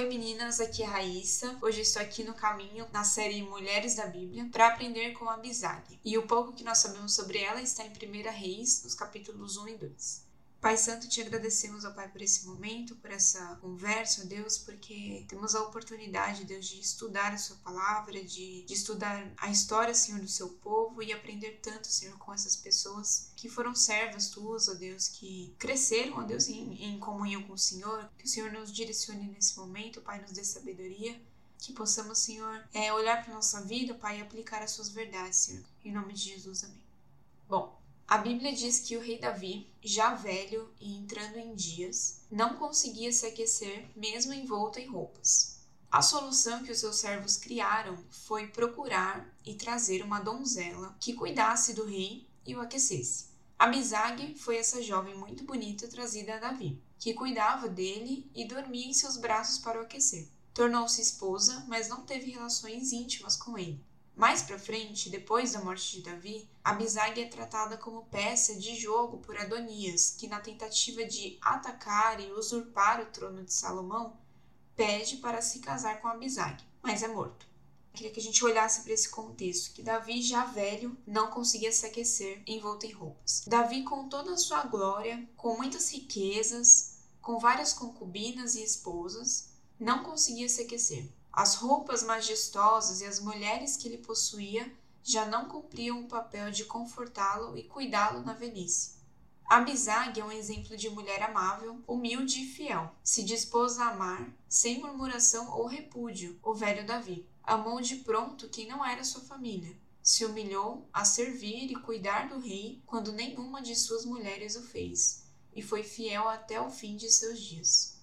Oi meninas, aqui é Raíssa. Hoje estou aqui no caminho na série Mulheres da Bíblia para aprender com a. E o pouco que nós sabemos sobre ela está em 1 Reis, nos capítulos 1 e 2. Pai Santo, te agradecemos, ó Pai, por esse momento, por essa conversa, ó Deus, porque temos a oportunidade, Deus, de estudar a Sua palavra, de, de estudar a história, Senhor, do seu povo e aprender tanto, Senhor, com essas pessoas que foram servas tuas, ó Deus, que cresceram, ó Deus, em, em comunhão com o Senhor. Que o Senhor nos direcione nesse momento, Pai, nos dê sabedoria que possamos, Senhor, é, olhar para nossa vida, Pai, e aplicar as suas verdades, Senhor. Em nome de Jesus, amém. Bom, a Bíblia diz que o rei Davi, já velho e entrando em dias, não conseguia se aquecer mesmo envolto em roupas. A solução que os seus servos criaram foi procurar e trazer uma donzela que cuidasse do rei e o aquecesse. Abisag foi essa jovem muito bonita trazida a Davi, que cuidava dele e dormia em seus braços para o aquecer. Tornou-se esposa, mas não teve relações íntimas com ele. Mais para frente, depois da morte de Davi, Abisag é tratada como peça de jogo por Adonias, que na tentativa de atacar e usurpar o trono de Salomão, pede para se casar com Abisag, mas é morto. Queria que a gente olhasse para esse contexto, que Davi, já velho, não conseguia se aquecer envolto em roupas. Davi, com toda a sua glória, com muitas riquezas, com várias concubinas e esposas, não conseguia se aquecer. As roupas majestosas e as mulheres que ele possuía já não cumpriam o papel de confortá-lo e cuidá-lo na velhice. Abisag é um exemplo de mulher amável, humilde e fiel. Se dispôs a amar, sem murmuração ou repúdio, o velho Davi. Amou de pronto quem não era sua família. Se humilhou a servir e cuidar do rei quando nenhuma de suas mulheres o fez, e foi fiel até o fim de seus dias.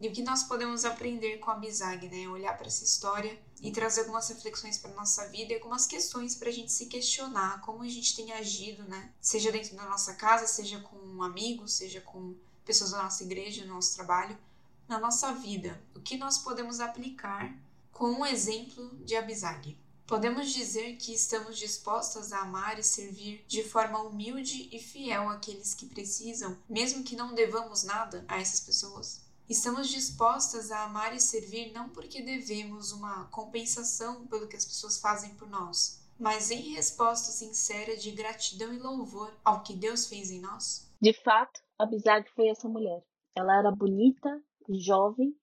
E o que nós podemos aprender com a Bizag, né? Olhar para essa história e trazer algumas reflexões para nossa vida e algumas questões para a gente se questionar como a gente tem agido, né? Seja dentro da nossa casa, seja com amigos, seja com pessoas da nossa igreja, no nosso trabalho, na nossa vida. O que nós podemos aplicar com um exemplo de Abizag? Podemos dizer que estamos dispostas a amar e servir de forma humilde e fiel àqueles que precisam, mesmo que não devamos nada a essas pessoas? Estamos dispostas a amar e servir não porque devemos uma compensação pelo que as pessoas fazem por nós, mas em resposta sincera de gratidão e louvor ao que Deus fez em nós? De fato, Abisag foi essa mulher. Ela era bonita, jovem,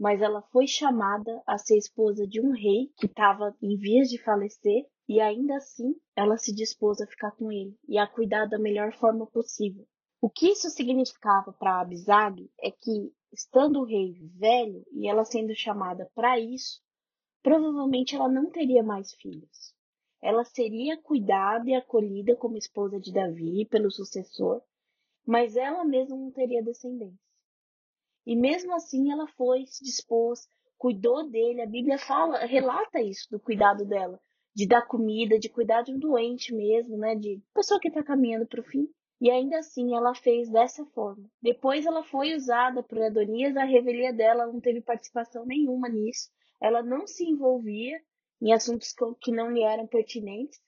mas ela foi chamada a ser esposa de um rei que estava em vias de falecer e ainda assim ela se dispôs a ficar com ele e a cuidar da melhor forma possível. O que isso significava para Abisag é que estando o rei velho e ela sendo chamada para isso, provavelmente ela não teria mais filhos. Ela seria cuidada e acolhida como esposa de Davi pelo sucessor, mas ela mesma não teria descendência. E mesmo assim ela foi, se dispôs, cuidou dele. A Bíblia fala, relata isso do cuidado dela, de dar comida, de cuidar de um doente mesmo, né, de pessoa que está caminhando para o fim. E ainda assim ela fez dessa forma. Depois ela foi usada por Adonias, a revelia dela não teve participação nenhuma nisso. Ela não se envolvia em assuntos que não lhe eram pertinentes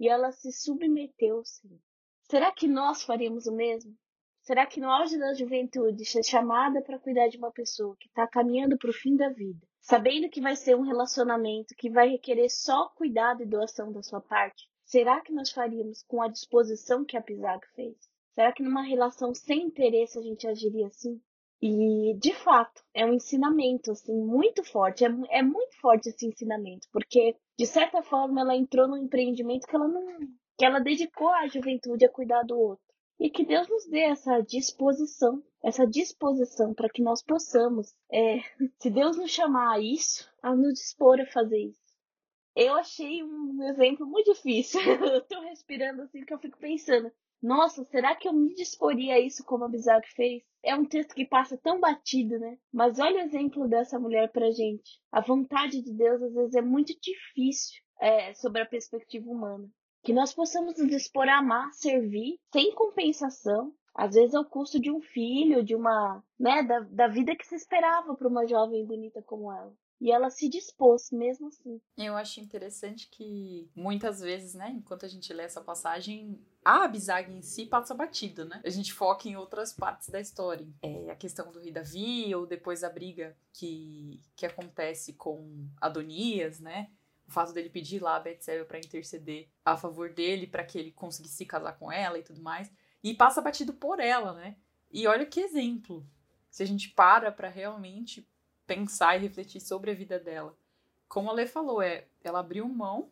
e ela se submeteu, sim. Será que nós faríamos o mesmo? Será que no auge da juventude ser chamada para cuidar de uma pessoa que está caminhando para o fim da vida, sabendo que vai ser um relacionamento que vai requerer só cuidado e doação da sua parte, Será que nós faríamos com a disposição que a Pisac fez? Será que numa relação sem interesse a gente agiria assim? E, de fato, é um ensinamento, assim, muito forte. É, é muito forte esse ensinamento, porque, de certa forma, ela entrou num empreendimento que ela não... que ela dedicou a juventude a cuidar do outro. E que Deus nos dê essa disposição, essa disposição para que nós possamos, é, se Deus nos chamar a isso, a nos dispor a fazer isso. Eu achei um exemplo muito difícil. eu tô respirando assim que eu fico pensando. Nossa, será que eu me disporia a isso como a Bizarre fez? É um texto que passa tão batido, né? Mas olha o exemplo dessa mulher pra gente. A vontade de Deus às vezes é muito difícil é, sobre a perspectiva humana. Que nós possamos nos dispor a amar, servir, sem compensação, às vezes ao custo de um filho, de uma, né, da, da vida que se esperava para uma jovem bonita como ela. E ela se dispôs mesmo assim. Eu acho interessante que muitas vezes, né, enquanto a gente lê essa passagem, a Abisag em si passa batido, né? A gente foca em outras partes da história. É a questão do rei Davi, ou depois a briga que, que acontece com Adonias, né? O fato dele pedir lá a Betseba para interceder a favor dele, para que ele conseguisse se casar com ela e tudo mais. E passa batido por ela, né? E olha que exemplo. Se a gente para para realmente pensar e refletir sobre a vida dela. Como a Lê falou, é, ela abriu mão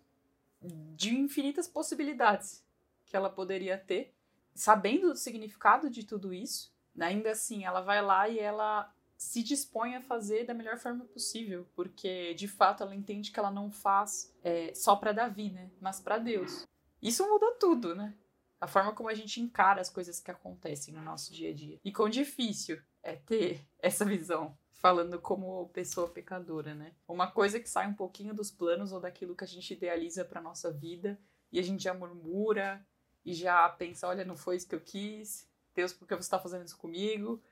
de infinitas possibilidades que ela poderia ter, sabendo do significado de tudo isso, né? ainda assim, ela vai lá e ela se dispõe a fazer da melhor forma possível, porque de fato ela entende que ela não faz é, só para Davi, né? Mas para Deus. Isso muda tudo, né? A forma como a gente encara as coisas que acontecem no nosso dia a dia. E quão difícil é ter essa visão falando como pessoa pecadora, né? Uma coisa que sai um pouquinho dos planos ou daquilo que a gente idealiza para nossa vida e a gente já murmura e já pensa, olha, não foi isso que eu quis, Deus, por que você está fazendo isso comigo?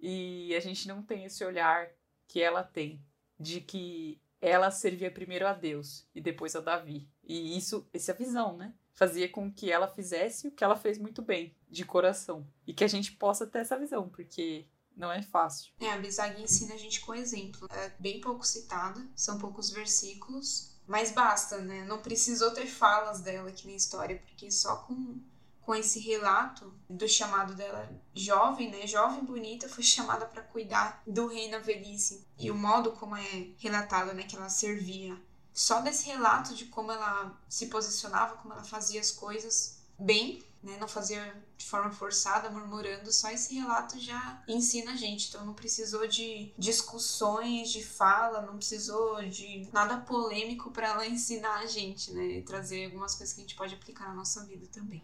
E a gente não tem esse olhar que ela tem de que ela servia primeiro a Deus e depois a Davi. E isso, essa visão, né? Fazia com que ela fizesse o que ela fez muito bem, de coração. E que a gente possa ter essa visão, porque não é fácil. É, a Bizag ensina a gente com exemplo. É bem pouco citada, são poucos versículos, mas basta, né? Não precisou ter falas dela aqui na história, porque só com, com esse relato do chamado dela jovem, né? Jovem bonita, foi chamada para cuidar do rei na velhice. E o modo como é relatado, né? Que ela servia. Só desse relato de como ela se posicionava, como ela fazia as coisas bem, né? Não fazia de forma forçada, murmurando, só esse relato já ensina a gente. Então não precisou de discussões, de fala, não precisou de nada polêmico para ela ensinar a gente, né? E trazer algumas coisas que a gente pode aplicar na nossa vida também.